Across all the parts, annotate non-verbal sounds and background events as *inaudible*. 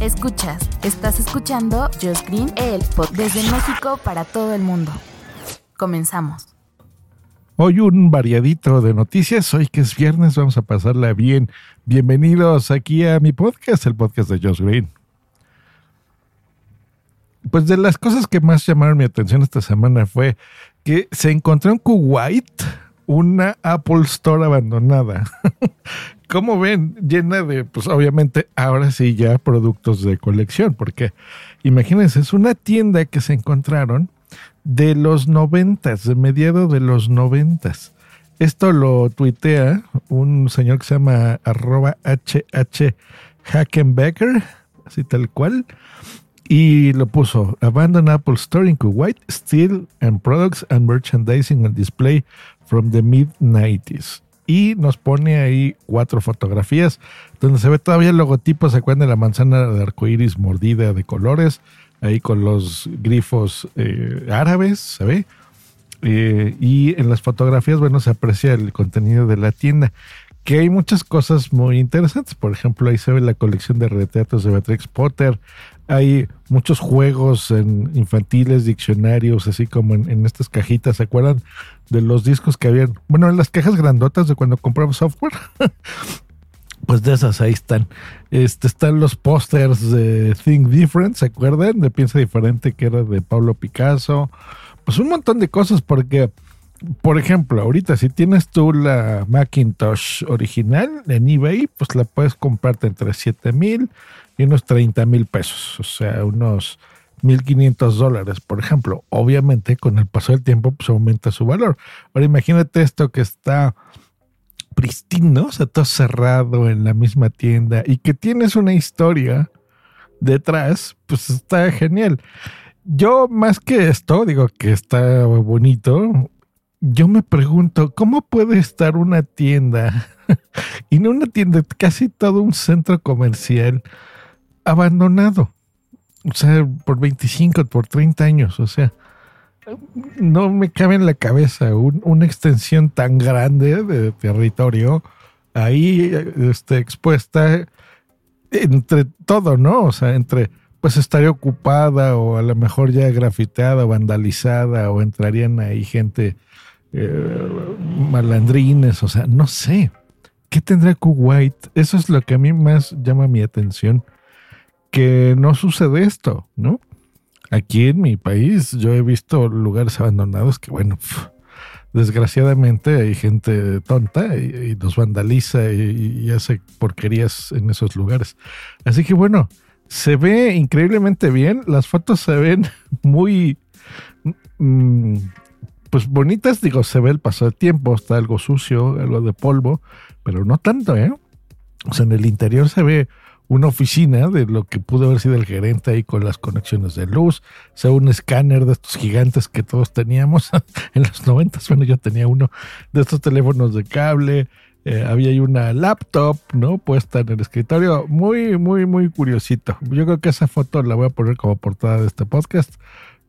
Escuchas, estás escuchando Just Green, el pod desde México para todo el mundo. Comenzamos. Hoy un variadito de noticias. Hoy que es viernes, vamos a pasarla bien. Bienvenidos aquí a mi podcast, el podcast de Josh Green. Pues de las cosas que más llamaron mi atención esta semana fue que se encontró en Kuwait una Apple Store abandonada. *laughs* Como ven, llena de, pues obviamente ahora sí ya productos de colección, porque imagínense, es una tienda que se encontraron de los noventas, de mediado de los noventas. Esto lo tuitea un señor que se llama arroba HH Hackenbecker, así tal cual, y lo puso Abandon Apple Store in Kuwait, Steel and Products and Merchandising and Display from the mid-90s. Y nos pone ahí cuatro fotografías donde se ve todavía el logotipo, se acuerdan de la manzana de arcoíris mordida de colores, ahí con los grifos eh, árabes, se ve. Eh, y en las fotografías, bueno, se aprecia el contenido de la tienda, que hay muchas cosas muy interesantes. Por ejemplo, ahí se ve la colección de retratos de Beatrix Potter. Hay muchos juegos en infantiles, diccionarios, así como en, estas cajitas. ¿Se acuerdan de los discos que habían? Bueno, en las cajas grandotas de cuando compramos software. *laughs* Pues de esas ahí están. Este, están los pósters de Think Different, ¿se acuerdan? De Piensa Diferente, que era de Pablo Picasso. Pues un montón de cosas, porque, por ejemplo, ahorita si tienes tú la Macintosh original en eBay, pues la puedes comprarte entre 7 mil y unos 30 mil pesos. O sea, unos 1.500 dólares, por ejemplo. Obviamente, con el paso del tiempo, pues aumenta su valor. Ahora imagínate esto que está pristino, o sea, todo cerrado en la misma tienda y que tienes una historia detrás, pues está genial. Yo más que esto, digo que está bonito, yo me pregunto, ¿cómo puede estar una tienda *laughs* y no una tienda, casi todo un centro comercial abandonado? O sea, por 25, por 30 años, o sea, no me cabe en la cabeza una extensión tan grande de territorio ahí este, expuesta entre todo, ¿no? O sea, entre pues estaría ocupada o a lo mejor ya grafiteada, vandalizada o entrarían ahí gente eh, malandrines, o sea, no sé. ¿Qué tendrá Kuwait? Eso es lo que a mí más llama mi atención, que no sucede esto, ¿no? Aquí en mi país yo he visto lugares abandonados que, bueno, desgraciadamente hay gente tonta y, nos vandaliza y, hace porquerías en esos lugares. Así que bueno, se ve increíblemente bien, las fotos se ven *laughs* muy, mm, pues bonitas, digo, se ve el paso del tiempo, está algo sucio, algo de polvo, pero no tanto, ¿eh? O sea, en el interior se ve una oficina de lo que pudo haber sido el gerente ahí con las conexiones de luz, o sea, un escáner de estos gigantes que todos teníamos *laughs* en los 90, bueno, yo tenía uno de estos teléfonos de cable, eh, había ahí una laptop, ¿no? Puesta en el escritorio, muy, muy, muy curiosito. Yo creo que esa foto la voy a poner como portada de este podcast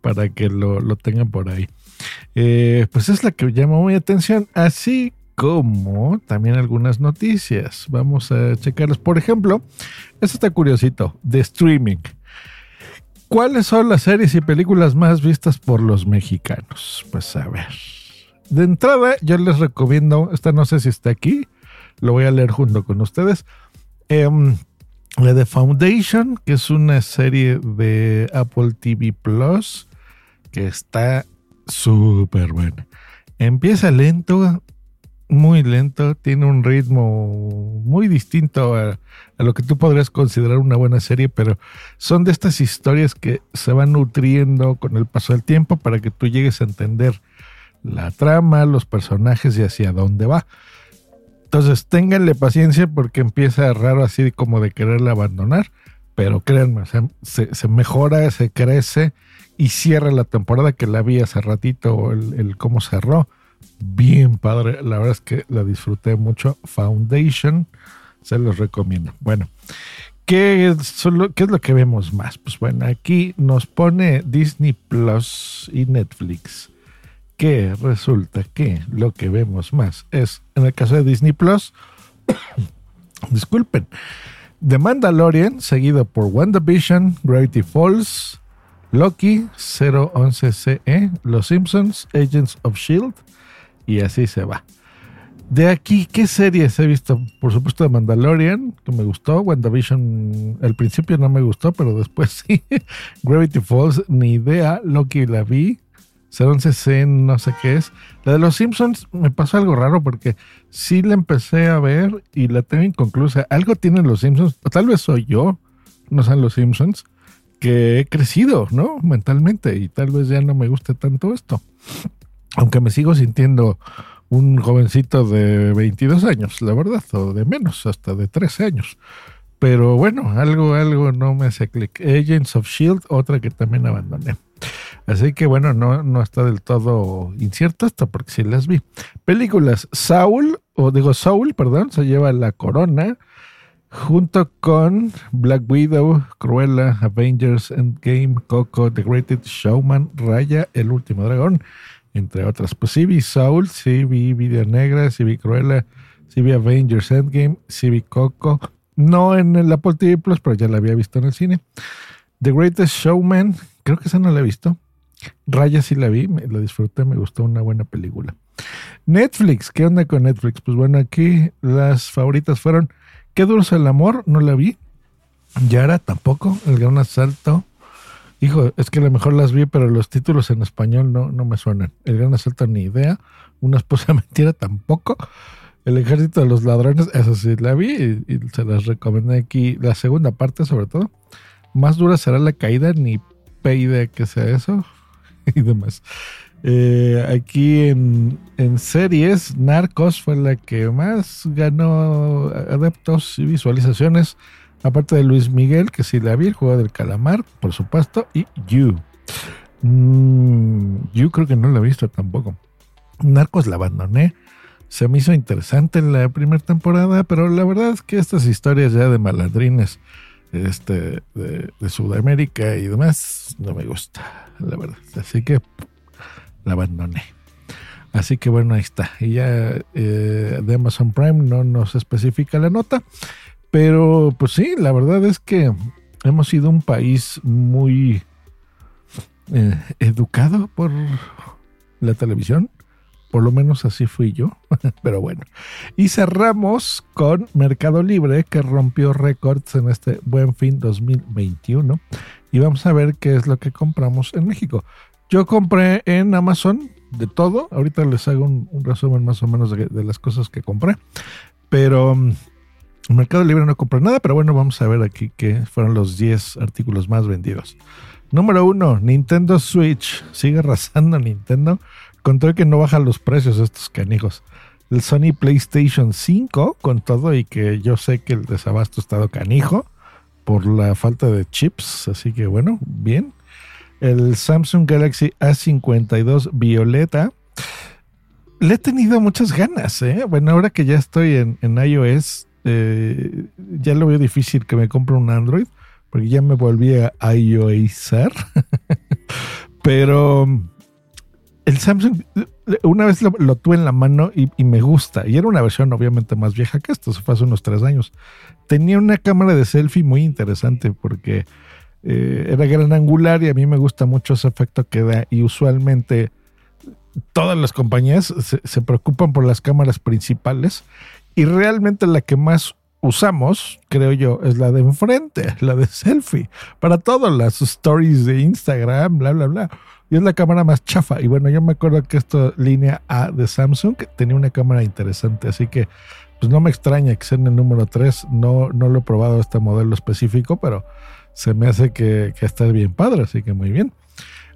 para que lo, lo tengan por ahí. Eh, pues es la que llamó mi atención, así como también algunas noticias. Vamos a checarlas. Por ejemplo, esto está curiosito, de streaming. ¿Cuáles son las series y películas más vistas por los mexicanos? Pues a ver. De entrada, yo les recomiendo, esta no sé si está aquí, lo voy a leer junto con ustedes. Um, la de Foundation, que es una serie de Apple TV Plus, que está súper buena. Empieza lento, muy lento, tiene un ritmo muy distinto a, lo que tú podrías considerar una buena serie, pero son de estas historias que se van nutriendo con el paso del tiempo para que tú llegues a entender la trama, los personajes y hacia dónde va. Entonces, ténganle paciencia porque empieza raro así como de quererla abandonar, pero créanme, se, mejora, se crece y cierra la temporada que la vi hace ratito, el, cómo cerró. Bien padre, la verdad es que la disfruté mucho. Foundation, se los recomiendo. Bueno, ¿qué es, lo, ¿qué es lo que vemos más? Pues bueno, aquí nos pone Disney Plus y Netflix que resulta que lo que vemos más es, en el caso de Disney Plus, *coughs* disculpen, The Mandalorian, seguido por WandaVision, Gravity Falls, Loki, 011CE, E, Los Simpsons, Agents of Shield, E y así se va. De aquí, ¿qué series he visto? Por supuesto, The Mandalorian, que me gustó. WandaVision, al principio no me gustó, pero después *laughs* sí. Gravity Falls, ni idea. Loki la vi. 011C, no sé qué es. La de los Simpsons me pasó algo raro porque sí la empecé a ver y la tengo inconclusa. Algo tienen los Simpsons, o tal vez soy yo, no sean los Simpsons, que he crecido, ¿no? Mentalmente y tal vez ya no me guste tanto esto. Aunque me sigo sintiendo un jovencito de 22 años, la verdad, o de menos, hasta de 13 años. Pero bueno, algo, algo no me hace clic. Agents of Shield, otra que también abandoné. Así que bueno, no, no está del todo incierto esto, porque sí las vi. Películas, Saul, o digo Saul, perdón, se lleva la corona, junto con Black Widow, Cruella, Avengers, Endgame, Coco, The Greatest Showman, Raya, El Último Dragón, entre otras. Pues sí vi Saul, sí vi Video Negra, sí vi Cruella, sí vi Avengers, Endgame, sí vi Coco. No en el Apple TV Plus, pero ya la había visto en el cine. The Greatest Showman, creo que esa no la he visto. Raya sí la vi, me, la disfruté, me gustó una buena película. Netflix, ¿qué onda con Netflix? Pues bueno, aquí las favoritas fueron Qué duro es el amor, no la vi. Yara tampoco, El Gran Asalto. Hijo, es que a lo mejor las vi, pero los títulos en español no, no me suenan. El Gran Asalto ni idea. Una esposa *laughs* mentira tampoco. El Ejército de los Ladrones, eso sí la vi y, se las recomendé aquí. La segunda parte, sobre todo. Más dura será la caída, ni idea que sea eso *laughs* y demás. Eh, aquí en, en series, Narcos fue la que más ganó adeptos y visualizaciones. Aparte de Luis Miguel, que sí la vi, el juego del calamar, por supuesto, y You. Mm, you creo que no la he visto tampoco. Narcos la abandoné. Se me hizo interesante en la primera temporada, pero la verdad es que estas historias ya de malandrines este, de, de Sudamérica y demás no me gusta, la verdad. Así que la abandoné. Así que bueno, ahí está. Y ya eh, de Amazon Prime no nos especifica la nota. Pero pues sí, la verdad es que hemos sido un país muy eh, educado por la televisión. Por lo menos así fui yo. *laughs* Pero bueno. Y cerramos con Mercado Libre, que rompió récords en este buen fin 2021. Y vamos a ver qué es lo que compramos en México. Yo compré en Amazon de todo. Ahorita les hago un, resumen más o menos de, las cosas que compré. Pero um, en Mercado Libre no compré nada. Pero bueno, vamos a ver aquí qué fueron los 10 artículos más vendidos. Número 1, Nintendo Switch. Sigue arrasando Nintendo. Control que no baja los precios estos canijos. El Sony PlayStation 5 con todo y que yo sé que el desabasto ha estado canijo por la falta de chips. Así que bueno, bien el Samsung Galaxy A52 Violeta. Le he tenido muchas ganas, ¿eh? Bueno, ahora que ya estoy en, iOS, eh, ya lo veo difícil que me compre un Android, porque ya me volví a iOSar. *laughs* Pero el Samsung, una vez lo, tuve en la mano y, y, me gusta. Y era una versión obviamente más vieja que esto, se fue hace unos tres años. Tenía una cámara de selfie muy interesante porque eh, era gran angular y a mí me gusta mucho ese efecto que da y usualmente todas las compañías se, se, preocupan por las cámaras principales y realmente la que más usamos, creo yo, es la de enfrente, la de selfie, para todas las stories de Instagram, bla, bla, bla. Y es la cámara más chafa. Y bueno, yo me acuerdo que esta línea A de Samsung tenía una cámara interesante, así que pues no me extraña que sea en el número 3. No, no lo he probado este modelo específico, pero se me hace que, que está bien padre, así que muy bien.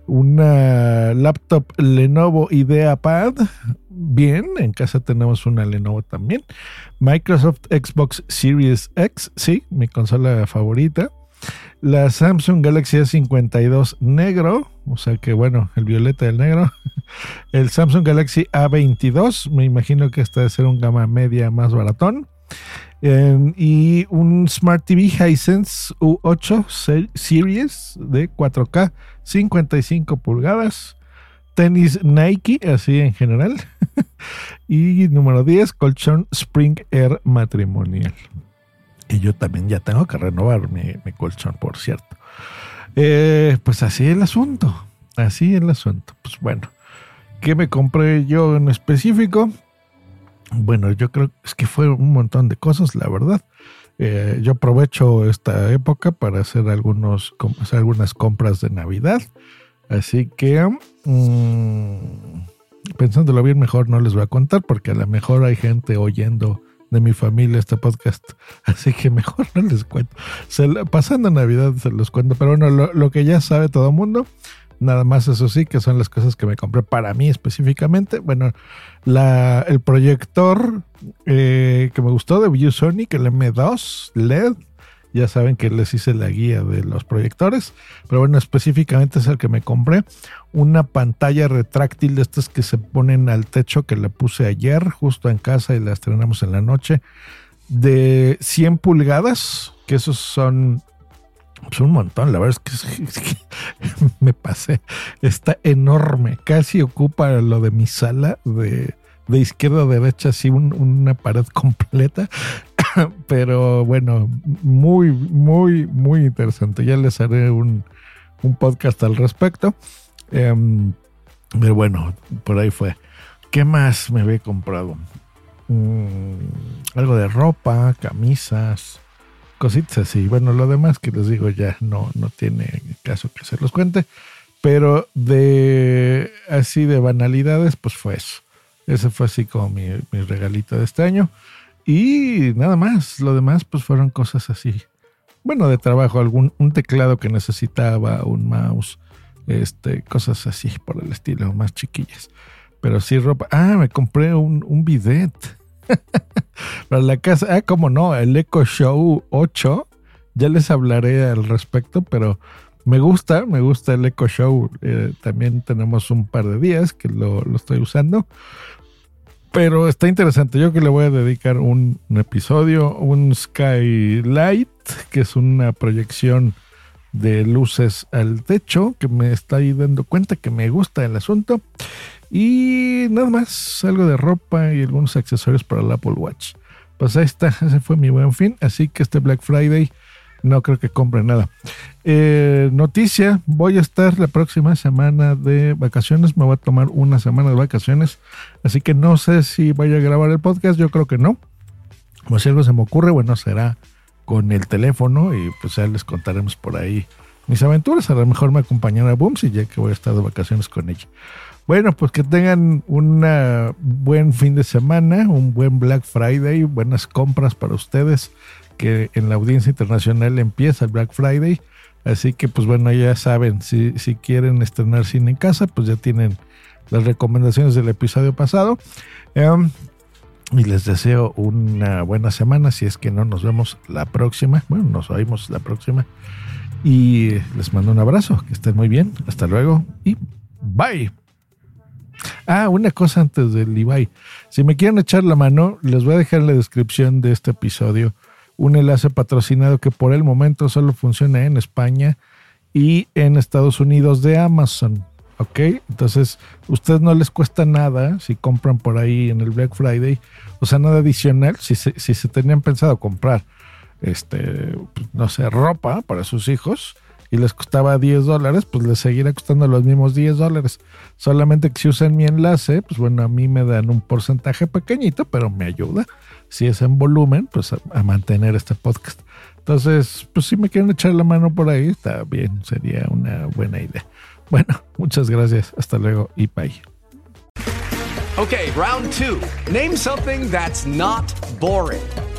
Una laptop Lenovo IdeaPad, bien. En casa tenemos una Lenovo también. Microsoft Xbox Series X, sí, mi consola favorita. La Samsung Galaxy A52 negro, o sea que bueno, el violeta del negro. *laughs* El Samsung Galaxy A22, me imagino que este debe ser un gama media más baratón. Eh, y un Smart TV Hisense U8 Series de 4K, 55 pulgadas. Tenis Nike, así en general. *laughs* y número 10, colchón Spring Air matrimonial. Y yo también ya tengo que renovar mi, mi colchón, por cierto. Eh, pues así el asunto. Así el asunto. Pues bueno. ¿Qué me compré yo en específico? Bueno, yo creo es que fue un montón de cosas, la verdad. Eh, yo aprovecho esta época para hacer, algunos, hacer algunas compras de Navidad. Así que, mmm, pensándolo bien, mejor no les voy a contar porque a lo mejor hay gente oyendo de mi familia este podcast. *laughs* Así que mejor no les cuento. Pasando Navidad se los cuento, pero bueno, lo, lo que ya sabe todo el mundo Nada más eso sí, que son las cosas que me compré para mí específicamente. Bueno, la, el proyector eh, que me gustó de ViewSonic, el M2 LED. Ya saben que les hice la guía de los proyectores. Pero bueno, específicamente es el que me compré. Una pantalla retráctil de estas que se ponen al techo que le puse ayer justo en casa y la estrenamos en la noche. De 100 pulgadas, que esos son pues un montón, la verdad es que, *laughs* me pasé. Está enorme, casi ocupa lo de mi sala de, de izquierda a derecha, así un, una pared completa. *coughs* Pero bueno, muy, muy, muy interesante. Ya les haré un, un podcast al respecto. Um, pero bueno, por ahí fue. ¿Qué más me había comprado? Um, algo de ropa, camisas cositas así. Bueno, lo demás que les digo ya no, no tiene caso que se los cuente. Pero de así de banalidades, pues fue eso. Ese fue así como mi, mi regalito de este año. Y nada más. Lo demás, pues fueron cosas así. Bueno, de trabajo, algún un teclado que necesitaba, un mouse, este, cosas así por el estilo, más chiquillas. Pero sí ropa. Ah, me compré un, un bidet. *laughs* Para la casa, ah, cómo no, el Echo Show 8, ya les hablaré al respecto, pero me gusta, me gusta el Echo Show. Eh, también tenemos un par de días que lo, estoy usando. Pero está interesante. Yo que le voy a dedicar un, un, episodio, un Skylight, que es una proyección de luces al techo, que me está ahí dando cuenta que me gusta el asunto. Y nada más, algo de ropa y algunos accesorios para el Apple Watch. Pues ahí está, *laughs* ese fue mi buen fin. Así que este Black Friday no creo que compre nada. Eh, noticia, voy a estar la próxima semana de vacaciones, me voy a tomar una semana de vacaciones, así que no sé si vaya a grabar el podcast, yo creo que no. Como si algo se me ocurre, bueno, será con el teléfono y pues ya les contaremos por ahí mis aventuras. A lo mejor me acompañará Booms y ya que voy a estar de vacaciones con ella. Bueno, pues que tengan un buen fin de semana, un buen Black Friday, buenas compras para ustedes, que en la audiencia internacional empieza el Black Friday. Así que, pues bueno, ya saben, si, si quieren estrenar cine en casa, pues ya tienen las recomendaciones del episodio pasado. Um, y les deseo una buena semana, si es que no nos vemos la próxima. Bueno, nos oímos la próxima. Y les mando un abrazo, que estén muy bien. Hasta luego y bye. Ah, una cosa antes del Ibai. Si me quieren echar la mano, les voy a dejar en la descripción de este episodio un enlace patrocinado que por el momento solo funciona en España y en Estados Unidos de Amazon. ¿Ok? Entonces, ustedes no les cuesta nada si compran por ahí en el Black Friday, o sea, nada adicional. Si si se tenían pensado comprar, este, no sé, ropa para sus hijos, y les costaba 10 dólares, pues les seguirá costando los mismos 10 dólares. Solamente que si usan mi enlace, pues bueno, a mí me dan un porcentaje pequeñito, pero me ayuda, si es en volumen, pues a, a mantener este podcast. Entonces, pues si me quieren echar la mano por ahí, está bien, sería una buena idea. Bueno, muchas gracias, hasta luego y bye. Okay, round two. Name something that's not boring.